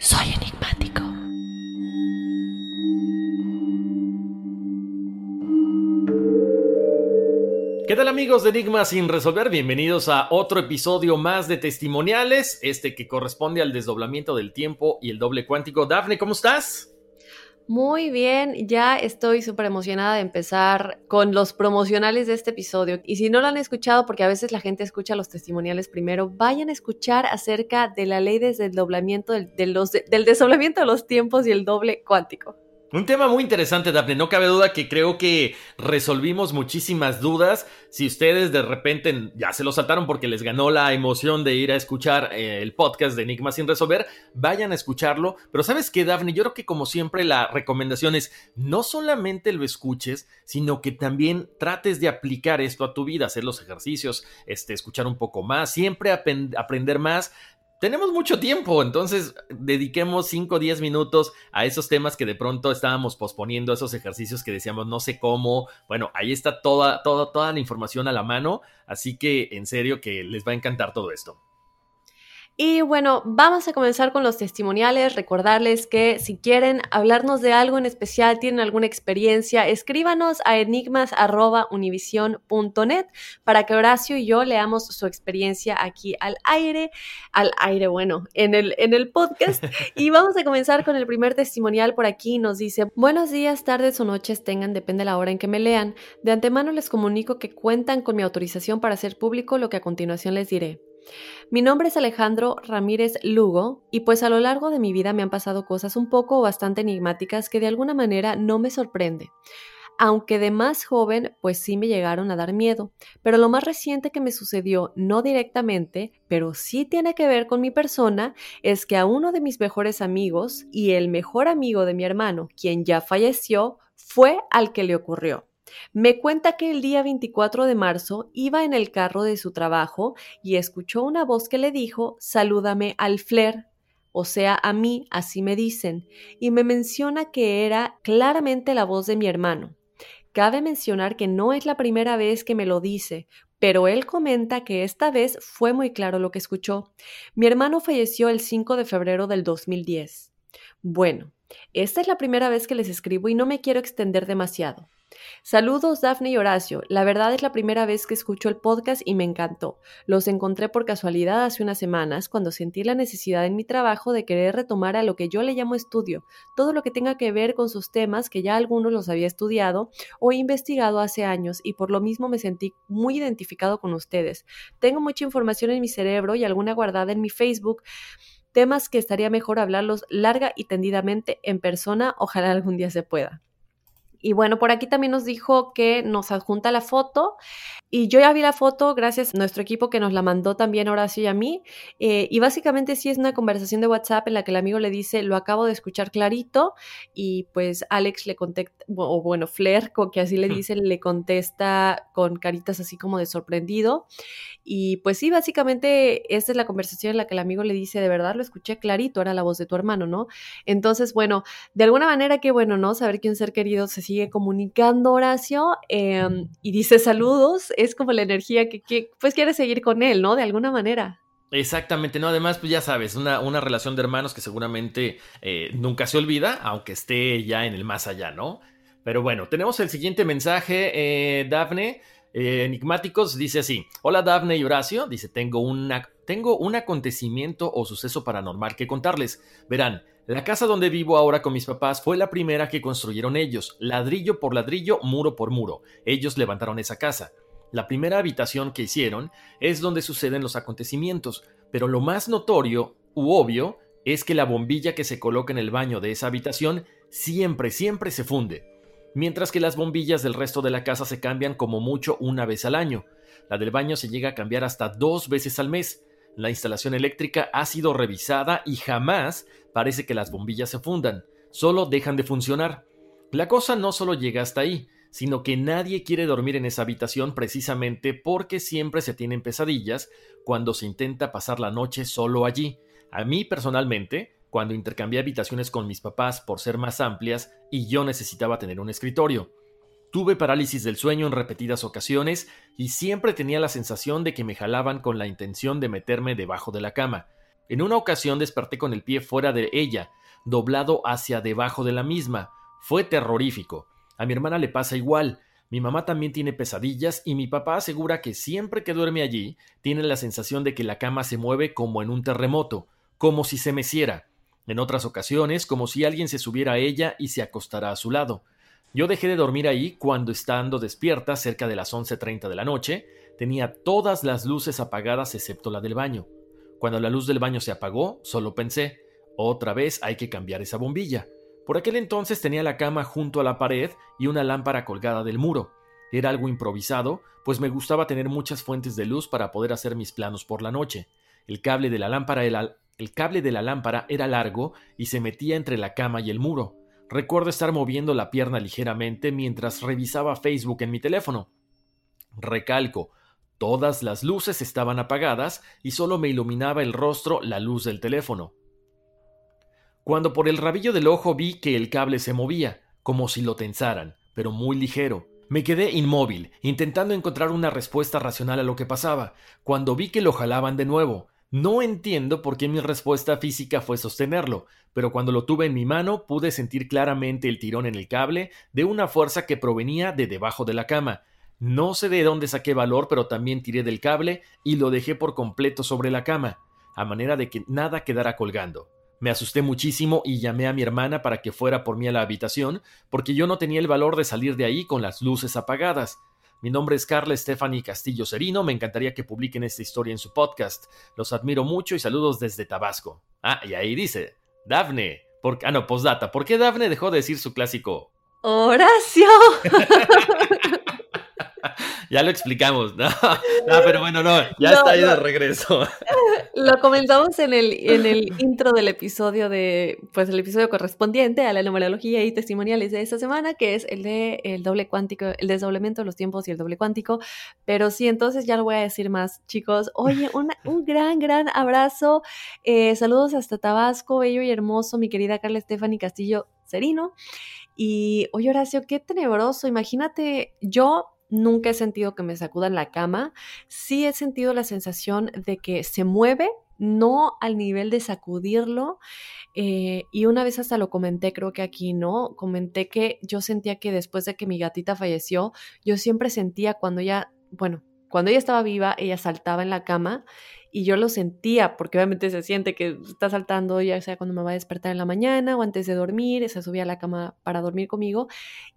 Soy enigmático. ¿Qué tal amigos de Enigma sin resolver? Bienvenidos a otro episodio más de testimoniales, este que corresponde al desdoblamiento del tiempo y el doble cuántico. Dafne, ¿cómo estás? Muy bien, ya estoy súper emocionada de empezar con los promocionales de este episodio. Y si no lo han escuchado, porque a veces la gente escucha los testimoniales primero, vayan a escuchar acerca de la ley de desdoblamiento del, del desdoblamiento de los tiempos y el doble cuántico. Un tema muy interesante, Daphne. No cabe duda que creo que resolvimos muchísimas dudas. Si ustedes de repente ya se lo saltaron porque les ganó la emoción de ir a escuchar eh, el podcast de Enigma sin resolver, vayan a escucharlo. Pero sabes qué, Daphne, yo creo que como siempre la recomendación es no solamente lo escuches, sino que también trates de aplicar esto a tu vida, hacer los ejercicios, este, escuchar un poco más, siempre aprender más tenemos mucho tiempo, entonces dediquemos 5 o 10 minutos a esos temas que de pronto estábamos posponiendo, esos ejercicios que decíamos no sé cómo. Bueno, ahí está toda, toda, toda la información a la mano, así que en serio que les va a encantar todo esto. Y bueno, vamos a comenzar con los testimoniales. Recordarles que si quieren hablarnos de algo en especial, tienen alguna experiencia, escríbanos a enigmas.univision.net para que Horacio y yo leamos su experiencia aquí al aire, al aire, bueno, en el, en el podcast. y vamos a comenzar con el primer testimonial por aquí. Nos dice, buenos días, tardes o noches tengan, depende de la hora en que me lean. De antemano les comunico que cuentan con mi autorización para hacer público lo que a continuación les diré. Mi nombre es Alejandro Ramírez Lugo y pues a lo largo de mi vida me han pasado cosas un poco o bastante enigmáticas que de alguna manera no me sorprende. Aunque de más joven, pues sí me llegaron a dar miedo, pero lo más reciente que me sucedió, no directamente, pero sí tiene que ver con mi persona, es que a uno de mis mejores amigos y el mejor amigo de mi hermano, quien ya falleció, fue al que le ocurrió. Me cuenta que el día 24 de marzo iba en el carro de su trabajo y escuchó una voz que le dijo, salúdame al flair, o sea, a mí, así me dicen, y me menciona que era claramente la voz de mi hermano. Cabe mencionar que no es la primera vez que me lo dice, pero él comenta que esta vez fue muy claro lo que escuchó. Mi hermano falleció el 5 de febrero del 2010. Bueno, esta es la primera vez que les escribo y no me quiero extender demasiado. Saludos Dafne y Horacio. La verdad es la primera vez que escucho el podcast y me encantó. Los encontré por casualidad hace unas semanas cuando sentí la necesidad en mi trabajo de querer retomar a lo que yo le llamo estudio, todo lo que tenga que ver con sus temas que ya algunos los había estudiado o investigado hace años y por lo mismo me sentí muy identificado con ustedes. Tengo mucha información en mi cerebro y alguna guardada en mi Facebook temas que estaría mejor hablarlos larga y tendidamente en persona, ojalá algún día se pueda. Y bueno, por aquí también nos dijo que nos adjunta la foto y yo ya vi la foto gracias a nuestro equipo que nos la mandó también Horacio y a mí. Eh, y básicamente sí es una conversación de WhatsApp en la que el amigo le dice, lo acabo de escuchar clarito. Y pues Alex le contesta, o bueno, Flair, que así le dice, le contesta con caritas así como de sorprendido. Y pues sí, básicamente esta es la conversación en la que el amigo le dice, de verdad lo escuché clarito, era la voz de tu hermano, ¿no? Entonces, bueno, de alguna manera que bueno, ¿no? Saber que un ser querido se sigue comunicando, Horacio, em, y dice saludos es como la energía que, pues quiere seguir con él, ¿no? De alguna manera. Exactamente, ¿no? Además, pues ya sabes, una, una relación de hermanos que seguramente eh, nunca se olvida, aunque esté ya en el más allá, ¿no? Pero bueno, tenemos el siguiente mensaje, eh, Dafne. Eh, enigmáticos dice así: Hola Dafne y Horacio. Dice: tengo, una, tengo un acontecimiento o suceso paranormal que contarles. Verán, la casa donde vivo ahora con mis papás fue la primera que construyeron ellos, ladrillo por ladrillo, muro por muro. Ellos levantaron esa casa. La primera habitación que hicieron es donde suceden los acontecimientos, pero lo más notorio u obvio es que la bombilla que se coloca en el baño de esa habitación siempre, siempre se funde, mientras que las bombillas del resto de la casa se cambian como mucho una vez al año. La del baño se llega a cambiar hasta dos veces al mes. La instalación eléctrica ha sido revisada y jamás parece que las bombillas se fundan, solo dejan de funcionar. La cosa no solo llega hasta ahí, sino que nadie quiere dormir en esa habitación precisamente porque siempre se tienen pesadillas cuando se intenta pasar la noche solo allí. A mí personalmente, cuando intercambié habitaciones con mis papás por ser más amplias y yo necesitaba tener un escritorio. Tuve parálisis del sueño en repetidas ocasiones y siempre tenía la sensación de que me jalaban con la intención de meterme debajo de la cama. En una ocasión desperté con el pie fuera de ella, doblado hacia debajo de la misma. Fue terrorífico. A mi hermana le pasa igual. Mi mamá también tiene pesadillas y mi papá asegura que siempre que duerme allí tiene la sensación de que la cama se mueve como en un terremoto, como si se meciera. En otras ocasiones, como si alguien se subiera a ella y se acostara a su lado. Yo dejé de dormir ahí cuando, estando despierta cerca de las 11.30 de la noche, tenía todas las luces apagadas excepto la del baño. Cuando la luz del baño se apagó, solo pensé, otra vez hay que cambiar esa bombilla. Por aquel entonces tenía la cama junto a la pared y una lámpara colgada del muro. Era algo improvisado, pues me gustaba tener muchas fuentes de luz para poder hacer mis planos por la noche. El cable de la lámpara era, el cable de la lámpara era largo y se metía entre la cama y el muro. Recuerdo estar moviendo la pierna ligeramente mientras revisaba Facebook en mi teléfono. Recalco, todas las luces estaban apagadas y solo me iluminaba el rostro la luz del teléfono cuando por el rabillo del ojo vi que el cable se movía, como si lo tensaran, pero muy ligero. Me quedé inmóvil, intentando encontrar una respuesta racional a lo que pasaba, cuando vi que lo jalaban de nuevo. No entiendo por qué mi respuesta física fue sostenerlo, pero cuando lo tuve en mi mano pude sentir claramente el tirón en el cable de una fuerza que provenía de debajo de la cama. No sé de dónde saqué valor, pero también tiré del cable y lo dejé por completo sobre la cama, a manera de que nada quedara colgando. Me asusté muchísimo y llamé a mi hermana para que fuera por mí a la habitación, porque yo no tenía el valor de salir de ahí con las luces apagadas. Mi nombre es Carla Stephanie Castillo Serino, me encantaría que publiquen esta historia en su podcast. Los admiro mucho y saludos desde Tabasco. Ah, y ahí dice, Dafne. Por, ah, no, postdata. ¿Por qué Dafne dejó de decir su clásico? Horacio. ya lo explicamos, ¿no? pero bueno, no, ya está ahí de regreso. Lo comenzamos en el, en el intro del episodio de, pues el episodio correspondiente a la numerología y testimoniales de esta semana, que es el de el doble cuántico, el desdoblamiento de los tiempos y el doble cuántico. Pero sí, entonces ya lo voy a decir más, chicos. Oye, un gran, gran abrazo. Eh, saludos hasta Tabasco, bello y hermoso, mi querida Carla Stephanie Castillo Serino. Y oye, Horacio, qué tenebroso. Imagínate, yo nunca he sentido que me sacudan la cama, sí he sentido la sensación de que se mueve, no al nivel de sacudirlo. Eh, y una vez hasta lo comenté, creo que aquí, ¿no? Comenté que yo sentía que después de que mi gatita falleció, yo siempre sentía cuando ella, bueno, cuando ella estaba viva, ella saltaba en la cama y yo lo sentía, porque obviamente se siente que está saltando, ya sea cuando me va a despertar en la mañana o antes de dormir, se subía a la cama para dormir conmigo,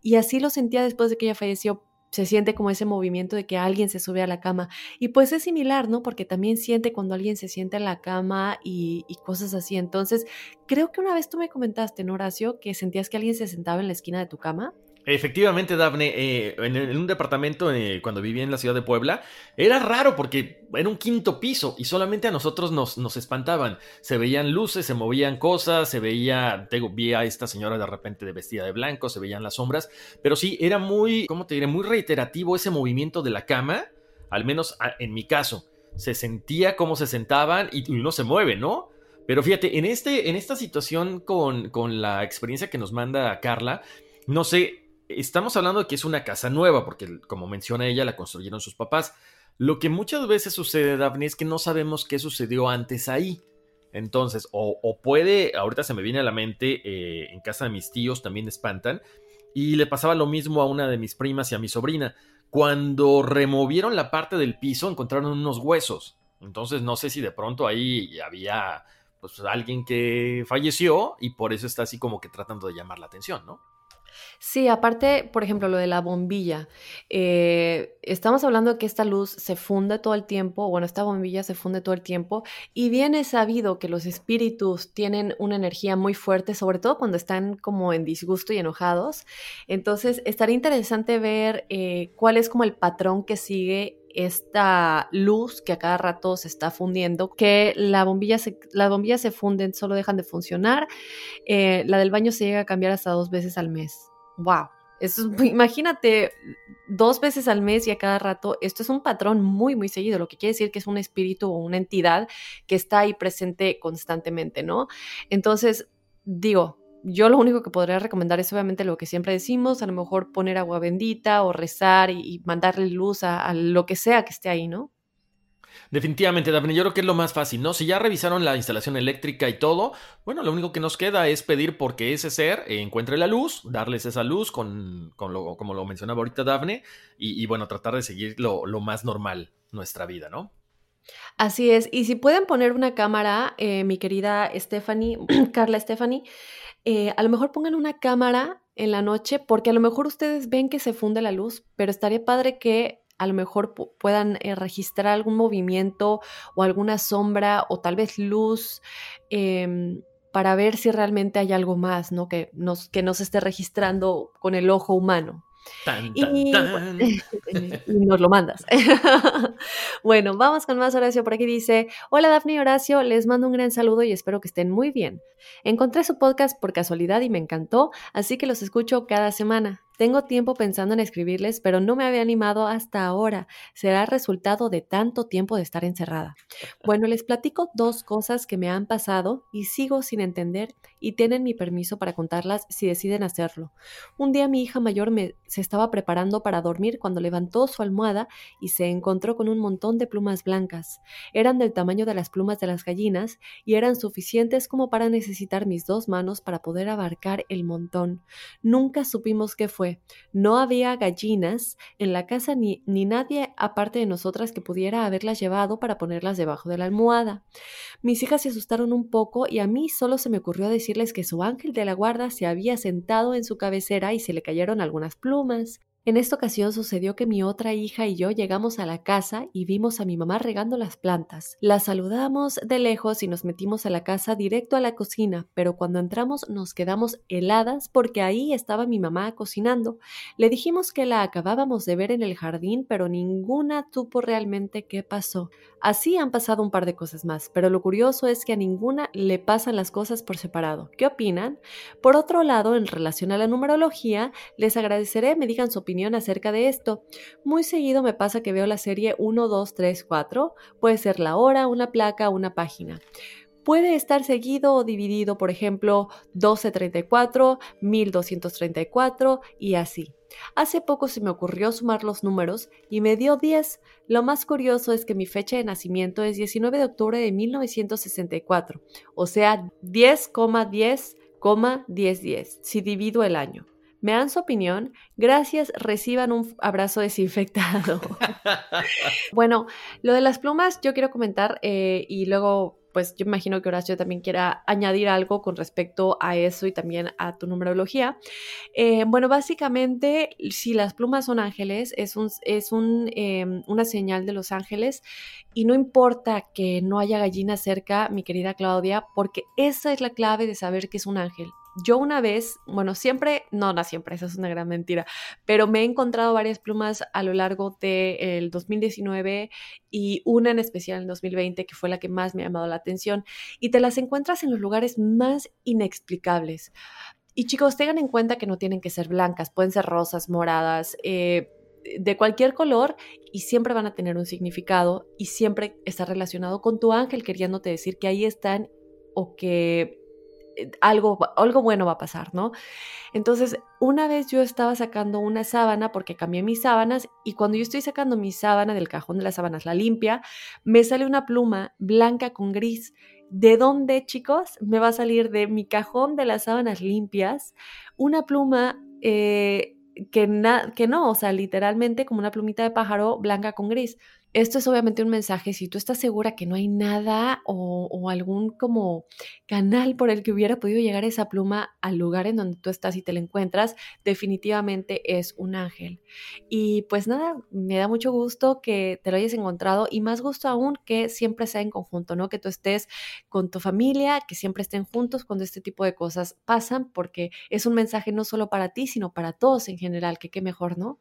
y así lo sentía después de que ella falleció, se siente como ese movimiento de que alguien se sube a la cama. Y pues es similar, ¿no? Porque también siente cuando alguien se siente en la cama y, cosas así. Entonces, creo que una vez tú me comentaste, ¿no, Horacio, que sentías que alguien se sentaba en la esquina de tu cama. Efectivamente, Dafne, eh, en, un departamento eh, cuando vivía en la ciudad de Puebla, era raro porque era un quinto piso y solamente a nosotros nos, nos espantaban. Se veían luces, se movían cosas, se veía, te, vi a esta señora de repente vestida de blanco, se veían las sombras, pero sí, era muy, ¿cómo te diré? Muy reiterativo ese movimiento de la cama, al menos en mi caso. Se sentía cómo se sentaban y uno se mueve, ¿no? Pero fíjate, en, este, en esta situación con, con la experiencia que nos manda Carla, no sé, estamos hablando de que es una casa nueva, porque como menciona ella, la construyeron sus papás. Lo que muchas veces sucede, Daphne, es que no sabemos qué sucedió antes ahí. Entonces, o, puede, ahorita se me viene a la mente, eh, en casa de mis tíos también espantan, y le pasaba lo mismo a una de mis primas y a mi sobrina. Cuando removieron la parte del piso, encontraron unos huesos. Entonces, no sé si de pronto ahí había pues, alguien que falleció y por eso está así como que tratando de llamar la atención, ¿no? Sí, aparte, por ejemplo, lo de la bombilla. Eh, estamos hablando de que esta luz se funde todo el tiempo, bueno, esta bombilla se funde todo el tiempo, y bien es sabido que los espíritus tienen una energía muy fuerte, sobre todo cuando están como en disgusto y enojados. Entonces, estaría interesante ver eh, cuál es como el patrón que sigue esta luz que a cada rato se está fundiendo, que la bombilla se, las bombillas se funden, solo dejan de funcionar. Eh, la del baño se llega a cambiar hasta dos veces al mes. ¡Wow! imagínate dos veces al mes y a cada rato, esto es un patrón muy, muy seguido, lo que quiere decir que es un espíritu o una entidad que está ahí presente constantemente, ¿no? Entonces, digo, yo lo único que podría recomendar es obviamente lo que siempre decimos, a lo mejor poner agua bendita o rezar y, mandarle luz a, lo que sea que esté ahí, ¿no? Definitivamente, Daphne, yo creo que es lo más fácil, ¿no? Si ya revisaron la instalación eléctrica y todo, bueno, lo único que nos queda es pedir porque ese ser encuentre la luz, darles esa luz con, lo, como lo mencionaba ahorita Daphne, y, bueno, tratar de seguir lo, más normal nuestra vida, ¿no? Así es, y si pueden poner una cámara, eh, mi querida Stephanie, Carla Stephanie, eh, a lo mejor pongan una cámara en la noche porque a lo mejor ustedes ven que se funde la luz, pero estaría padre que a lo mejor puedan eh, registrar algún movimiento o alguna sombra o tal vez luz em, para ver si realmente hay algo más, ¿no? Que nos, que nos esté registrando con el ojo humano. y, nos lo mandas. bueno, vamos con más Horacio. Por aquí dice: Hola Dafne y Horacio, les mando un gran saludo y espero que estén muy bien. Encontré su podcast por casualidad y me encantó, así que los escucho cada semana. Tengo tiempo pensando en escribirles, pero no me había animado hasta ahora. Será resultado de tanto tiempo de estar encerrada. Bueno, les platico dos cosas que me han pasado y sigo sin entender y tienen mi permiso para contarlas si deciden hacerlo. Un día mi hija mayor me, se estaba preparando para dormir cuando levantó su almohada y se encontró con un montón de plumas blancas. Eran del tamaño de las plumas de las gallinas y eran suficientes como para necesitar mis dos manos para poder abarcar el montón. Nunca supimos qué fue no había gallinas en la casa ni, ni nadie aparte de nosotras que pudiera haberlas llevado para ponerlas debajo de la almohada. Mis hijas se asustaron un poco y a mí solo se me ocurrió decirles que su ángel de la guarda se había sentado en su cabecera y se le cayeron algunas plumas. En esta ocasión sucedió que mi otra hija y yo llegamos a la casa y vimos a mi mamá regando las plantas. La saludamos de lejos y nos metimos a la casa directo a la cocina, pero cuando entramos nos quedamos heladas porque ahí estaba mi mamá cocinando. Le dijimos que la acabábamos de ver en el jardín, pero ninguna tuvo realmente qué pasó. Así han pasado un par de cosas más, pero lo curioso es que a ninguna le pasan las cosas por separado. ¿Qué opinan? Por otro lado, en relación a la numerología, les agradeceré me digan su opinión acerca de esto. Muy seguido me pasa que veo la serie 1, 2, 3, 4. Puede ser la hora, una placa, una página. Puede estar seguido o dividido, por ejemplo, 1234, 1234 y así. Hace poco se me ocurrió sumar los números y me dio 10. Lo más curioso es que mi fecha de nacimiento es 19 de octubre de 1964, o sea, 10,10,1010 si divido el año me dan su opinión, gracias, reciban un abrazo desinfectado. bueno, lo de las plumas yo quiero comentar eh, y luego pues yo imagino que Horacio también quiera añadir algo con respecto a eso y también a tu numerología. Eh, bueno, básicamente, si las plumas son ángeles, es, un, es un, em, una señal de los ángeles y no importa que no haya gallina cerca, mi querida Claudia, porque esa es la clave de saber que es un ángel Yo una vez, bueno, siempre, no, no siempre, esa es una gran mentira, pero me he encontrado varias plumas a lo largo del 2019 y una en especial en 2020 que fue la que más me ha llamado la atención y te las encuentras en los lugares más inexplicables. Y chicos, tengan en cuenta que no tienen que ser blancas, pueden ser rosas, moradas, eh, de cualquier color y siempre van a tener un significado y siempre está relacionado con tu ángel queriéndote decir que ahí están o que algo, algo bueno va a pasar, ¿no? Entonces, una vez yo estaba sacando una sábana porque cambié mis sábanas y cuando yo estoy sacando mi sábana del cajón de las sábanas, la limpia, me sale una pluma blanca con gris. ¿De dónde, chicos? Me va a salir de mi cajón de las sábanas limpias una pluma eh, que, que no, o sea, literalmente como una plumita de pájaro blanca con gris. Esto es obviamente un mensaje, si tú estás segura que no hay nada o, algún como canal por el que hubiera podido llegar esa pluma al lugar en donde tú estás y te la encuentras, definitivamente es un ángel. Y pues nada, me da mucho gusto que te lo hayas encontrado y más gusto aún que siempre sea en conjunto, ¿no? Que tú estés con tu familia, que siempre estén juntos cuando este tipo de cosas pasan, porque es un mensaje no solo para ti, sino para todos en general, que qué mejor, ¿no?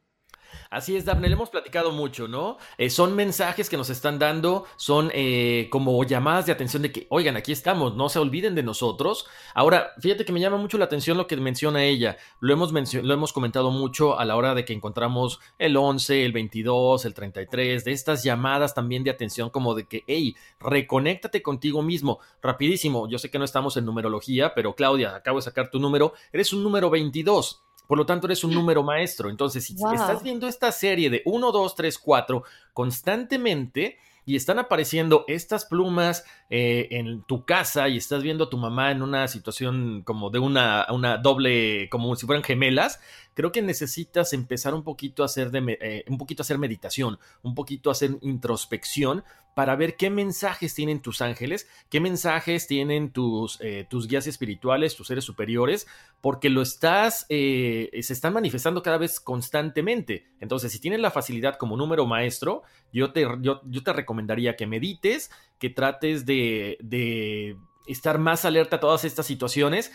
Así es, Daphne, le hemos platicado mucho, ¿no? Eh, son mensajes que nos están dando, son eh, como llamadas de atención de que, oigan, aquí estamos, no se olviden de nosotros. Ahora, fíjate que me llama mucho la atención lo que menciona ella. Lo hemos, lo hemos comentado mucho a la hora de que encontramos el 11, el 22, el 33, de estas llamadas también de atención como de que, hey, reconéctate contigo mismo. Rapidísimo, yo sé que no estamos en numerología, pero Claudia, acabo de sacar tu número, eres un número 22. Por lo tanto, eres un número maestro. Entonces, si estás viendo esta serie de 1, 2, 3, 4 constantemente y están apareciendo estas plumas eh, en tu casa y estás viendo a tu mamá en una situación como de una, una doble, como si fueran gemelas, creo que necesitas empezar un poquito a hacer, eh, un poquito a hacer meditación, un poquito a hacer introspección para ver qué mensajes tienen tus ángeles, qué mensajes tienen tus, eh, tus guías espirituales, tus seres superiores, porque lo estás, eh, se están manifestando cada vez constantemente. Entonces, si tienes la facilidad como número maestro, yo te, yo, te recomendaría que medites, que trates de, de estar más alerta a todas estas situaciones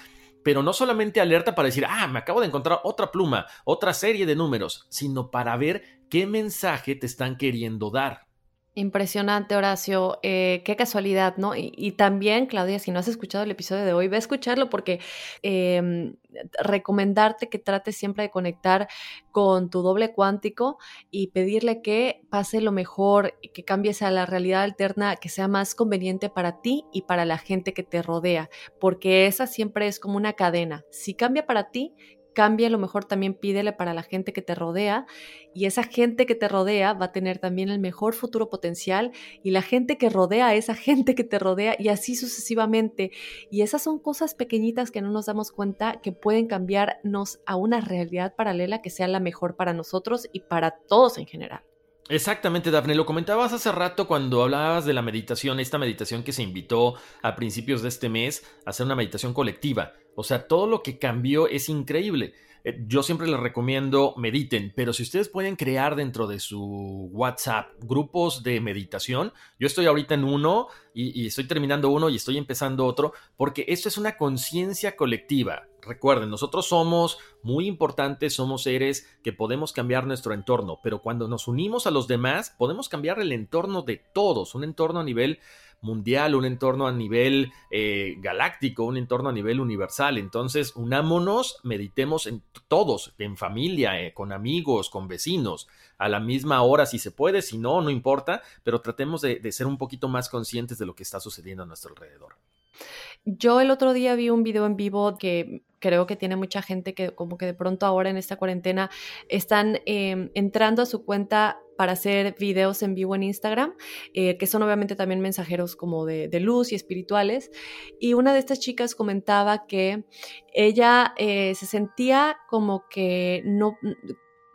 pero no solamente alerta para decir, ah, me acabo de encontrar otra pluma, otra serie de números, sino para ver qué mensaje te están queriendo dar. Impresionante, Horacio. Eh, qué casualidad, ¿no? Y, también, Claudia, si no has escuchado el episodio de hoy, ve a escucharlo porque em, recomendarte que trates siempre de conectar con tu doble cuántico y pedirle que pase lo mejor, que cambies a la realidad alterna que sea más conveniente para ti y para la gente que te rodea, porque esa siempre es como una cadena. Si cambia para ti, cambia, a lo mejor también pídele para la gente que te rodea y esa gente que te rodea va a tener también el mejor futuro potencial y la gente que rodea a esa gente que te rodea y así sucesivamente. Y esas son cosas pequeñitas que no nos damos cuenta que pueden cambiarnos a una realidad paralela que sea la mejor para nosotros y para todos en general. Exactamente, Dafne. Lo comentabas hace rato cuando hablabas de la meditación, esta meditación que se invitó a principios de este mes a hacer una meditación colectiva. O sea, todo lo que cambió es increíble. Eh, yo siempre les recomiendo mediten, pero si ustedes pueden crear dentro de su WhatsApp grupos de meditación, yo estoy ahorita en uno y, y estoy terminando uno y estoy empezando otro, porque esto es una conciencia colectiva. Recuerden, nosotros somos muy importantes, somos seres que podemos cambiar nuestro entorno, pero cuando nos unimos a los demás, podemos cambiar el entorno de todos, un entorno a nivel mundial, un entorno a nivel eh, galáctico, un entorno a nivel universal. Entonces, unámonos, meditemos en todos, en familia, eh, con amigos, con vecinos, a la misma hora si se puede, si no, no importa, pero tratemos de ser un poquito más conscientes de lo que está sucediendo a nuestro alrededor. Yo el otro día vi un video en vivo que creo que tiene mucha gente que como que de pronto ahora en esta cuarentena están em, entrando a su cuenta para hacer videos en vivo en Instagram, eh, que son obviamente también mensajeros como de, luz y espirituales. Y una de estas chicas comentaba que ella eh, se sentía como que no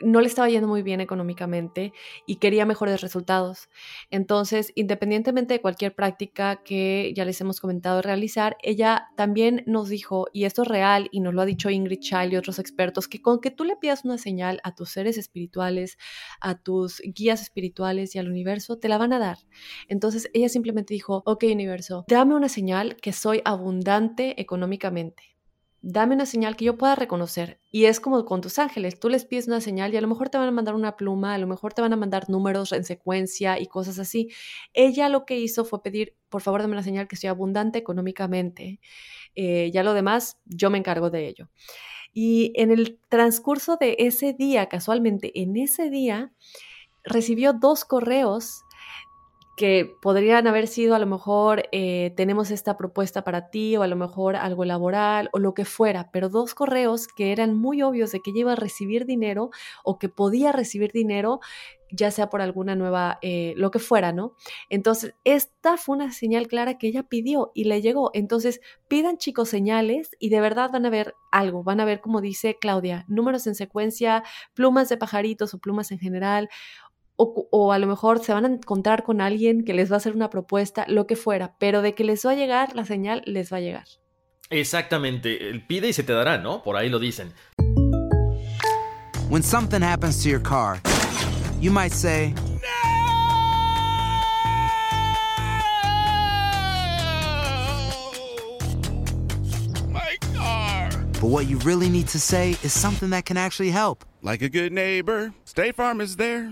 no le estaba yendo muy bien económicamente y quería mejores resultados. Entonces, independientemente de cualquier práctica que ya les hemos comentado realizar, ella también nos dijo, y esto es real y nos lo ha dicho Ingrid Child y otros expertos, que con que tú le pidas una señal a tus seres espirituales, a tus guías espirituales y al universo, te la van a dar. Entonces, ella simplemente dijo, ok universo, dame una señal que soy abundante económicamente dame una señal que yo pueda reconocer. Y es como con tus ángeles, tú les pides una señal y a lo mejor te van a mandar una pluma, a lo mejor te van a mandar números en secuencia y cosas así. Ella lo que hizo fue pedir, por favor, dame una señal que estoy abundante económicamente. Eh, ya lo demás, yo me encargo de ello. Y en el transcurso de ese día, casualmente, en ese día, recibió dos correos que podrían haber sido a lo mejor eh, tenemos esta propuesta para ti o a lo mejor algo laboral o lo que fuera, pero dos correos que eran muy obvios de que iba a recibir dinero o que podía recibir dinero ya sea por alguna nueva, eh, lo que fuera, ¿no? Entonces, esta fue una señal clara que ella pidió y le llegó. Entonces, pidan chicos señales y de verdad van a ver algo, van a ver, como dice Claudia, números en secuencia, plumas de pajaritos o plumas en general, o, a lo mejor se van a encontrar con alguien que les va a hacer una propuesta, lo que fuera, pero de que les va a llegar la señal, les va a llegar. Exactamente, pide y se te dará, ¿no? Por ahí lo dicen. When something happens to your car, you might say, My car. But what you really need to say is something that can actually help. Like a good neighbor, State Farm is there.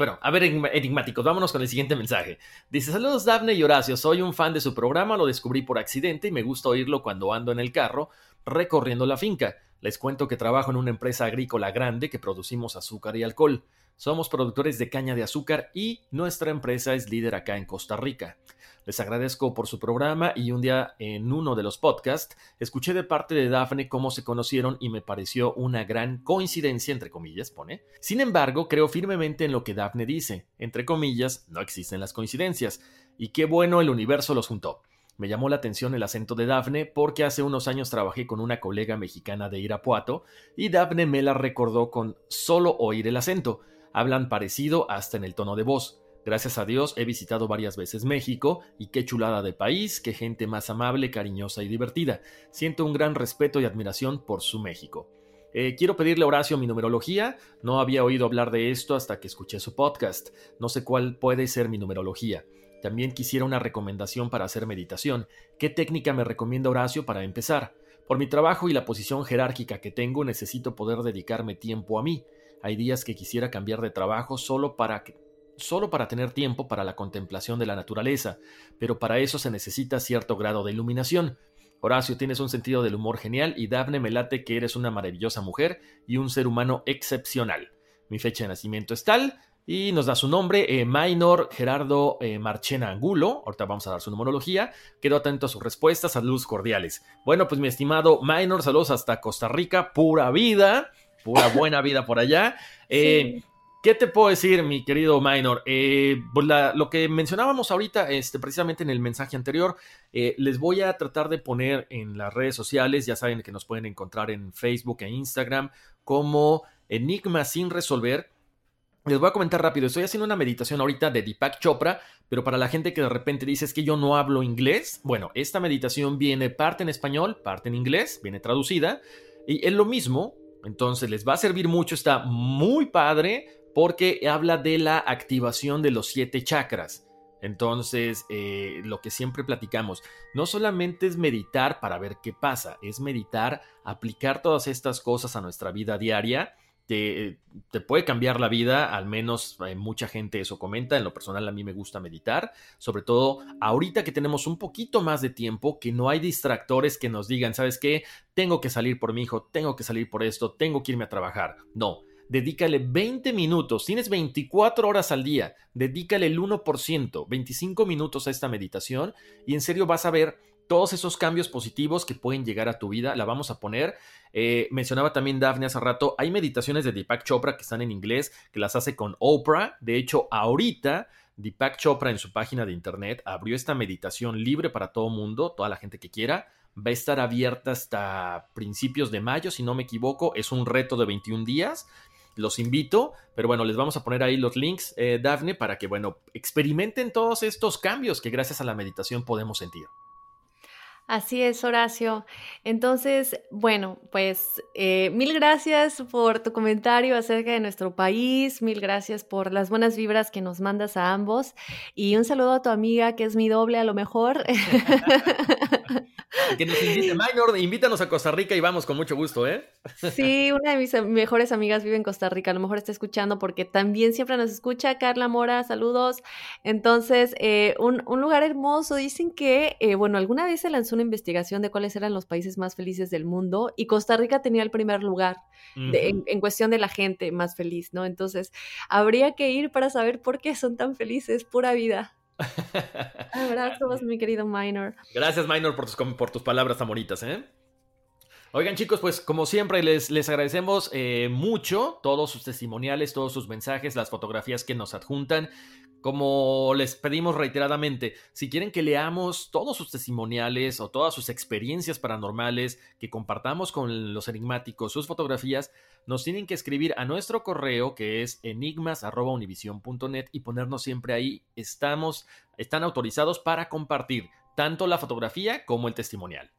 Bueno, a ver, enigmáticos, vámonos con el siguiente mensaje. Dice, saludos Daphne y Horacio, soy un fan de su programa, lo descubrí por accidente y me gusta oírlo cuando ando en el carro recorriendo la finca. Les cuento que trabajo en una empresa agrícola grande que producimos azúcar y alcohol. Somos productores de caña de azúcar y nuestra empresa es líder acá en Costa Rica. Les agradezco por su programa y un día en uno de los podcasts escuché de parte de Daphne cómo se conocieron y me pareció una gran coincidencia, entre comillas, pone. Sin embargo, creo firmemente en lo que Daphne dice. Entre comillas, no existen las coincidencias. Y qué bueno el universo los juntó. Me llamó la atención el acento de Daphne porque hace unos años trabajé con una colega mexicana de Irapuato y Daphne me la recordó con solo oír el acento. Hablan parecido hasta en el tono de voz. Gracias a Dios he visitado varias veces México y qué chulada de país, qué gente más amable, cariñosa y divertida. Siento un gran respeto y admiración por su México. Eh, quiero pedirle a Horacio mi numerología. No había oído hablar de esto hasta que escuché su podcast. No sé cuál puede ser mi numerología. También quisiera una recomendación para hacer meditación. ¿Qué técnica me recomienda Horacio para empezar? Por mi trabajo y la posición jerárquica que tengo necesito poder dedicarme tiempo a mí. Hay días que quisiera cambiar de trabajo solo para solo para tener tiempo para la contemplación de la naturaleza, pero para eso se necesita cierto grado de iluminación. Horacio, tienes un sentido del humor genial y Daphne me late que eres una maravillosa mujer y un ser humano excepcional. Mi fecha de nacimiento es tal y nos da su nombre, eh, Minor Gerardo eh, Marchena Angulo. Ahorita vamos a dar su numerología. Quedo atento a sus respuestas, saludos cordiales. Bueno, pues mi estimado Minor, saludos hasta Costa Rica, pura vida pura buena vida por allá. Eh, ¿Qué te puedo decir, mi querido Minor? Eh, pues lo que mencionábamos ahorita, este, precisamente en el mensaje anterior, eh, les voy a tratar de poner en las redes sociales, ya saben que nos pueden encontrar en Facebook e Instagram como Enigma sin resolver. Les voy a comentar rápido, estoy haciendo una meditación ahorita de Deepak Chopra, pero para la gente que de repente dice es que yo no hablo inglés, bueno, esta meditación viene parte en español, parte en inglés, viene traducida, y es lo mismo, Entonces les va a servir mucho, está muy padre porque habla de la activación de los siete chakras. Entonces, eh, lo que siempre platicamos, no solamente es meditar para ver qué pasa, es meditar, aplicar todas estas cosas a nuestra vida diaria. Te, puede cambiar la vida, al menos eh, mucha gente eso comenta, en lo personal a mí me gusta meditar, sobre todo ahorita que tenemos un poquito más de tiempo, que no hay distractores que nos digan, ¿sabes qué? Tengo que salir por mi hijo, tengo que salir por esto, tengo que irme a trabajar. No, dedícale 20 minutos, tienes 24 horas al día, dedícale el 1%, 25 minutos a esta meditación y en serio vas a ver todos esos cambios positivos que pueden llegar a tu vida. La vamos a poner. Eh, mencionaba también Daphne hace rato, hay meditaciones de Deepak Chopra que están en inglés, que las hace con Oprah. De hecho, ahorita Deepak Chopra en su página de internet abrió esta meditación libre para todo mundo, toda la gente que quiera. Va a estar abierta hasta principios de mayo, si no me equivoco. Es un reto de 21 días los invito, pero bueno, les vamos a poner ahí los links, eh, Dafne, para que, bueno, experimenten todos estos cambios que gracias a la meditación podemos sentir. Así es, Horacio. Entonces, bueno, pues eh, mil gracias por tu comentario acerca de nuestro país, mil gracias por las buenas vibras que nos mandas a ambos y un saludo a tu amiga que es mi doble a lo mejor. que nos invite, Minor, invítanos a Costa Rica y vamos con mucho gusto, ¿eh? Sí, una de mis mejores amigas vive en Costa Rica, a lo mejor está escuchando porque también siempre nos escucha. Carla Mora, saludos. Entonces, eh, un, lugar hermoso. Dicen que, eh, bueno, alguna vez se lanzó una investigación de cuáles eran los países más felices del mundo y Costa Rica tenía el primer lugar en, en cuestión de la gente más feliz, ¿no? Entonces, habría que ir para saber por qué son tan felices, pura vida. Abrazos, mi querido Minor. Gracias, Minor, por tus, por tus palabras amoritas, ¿eh? Oigan chicos, pues como siempre les, les agradecemos eh, mucho todos sus testimoniales, todos sus mensajes, las fotografías que nos adjuntan. Como les pedimos reiteradamente, si quieren que leamos todos sus testimoniales o todas sus experiencias paranormales, que compartamos con los enigmáticos sus fotografías, nos tienen que escribir a nuestro correo que es enigmas.univision.net y ponernos siempre ahí. Estamos, están autorizados para compartir tanto la fotografía como el testimonial.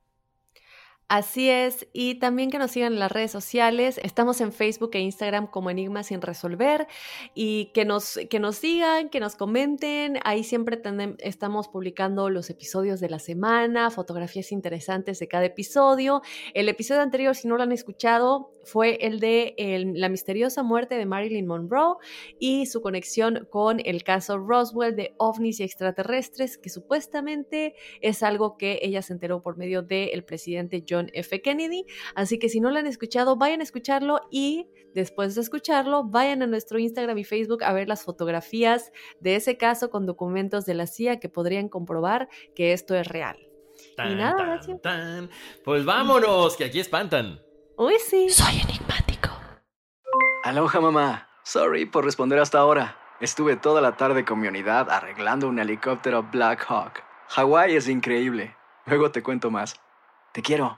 Así es, y también que nos sigan en las redes sociales. Estamos en Facebook e Instagram como Enigmas sin resolver y que nos, que nos sigan, que nos comenten. Ahí siempre estamos publicando los episodios de la semana, fotografías interesantes de cada episodio. El episodio anterior, si no lo han escuchado, fue el de la misteriosa muerte de Marilyn Monroe y su conexión con el caso Roswell de ovnis y extraterrestres, que supuestamente es algo que ella se enteró por medio del presidente John F. Kennedy. Así que si no lo han escuchado, vayan a escucharlo y después de escucharlo, vayan a nuestro Instagram y Facebook a ver las fotografías de ese caso con documentos de la CIA que podrían comprobar que esto es real. y nada, Pues vámonos, que aquí espantan. Uy, sí. Soy enigmático. Aloha, mamá. Sorry por responder hasta ahora. Estuve toda la tarde con mi unidad arreglando un helicóptero Black Hawk. Hawái es increíble. Luego te cuento más. Te quiero.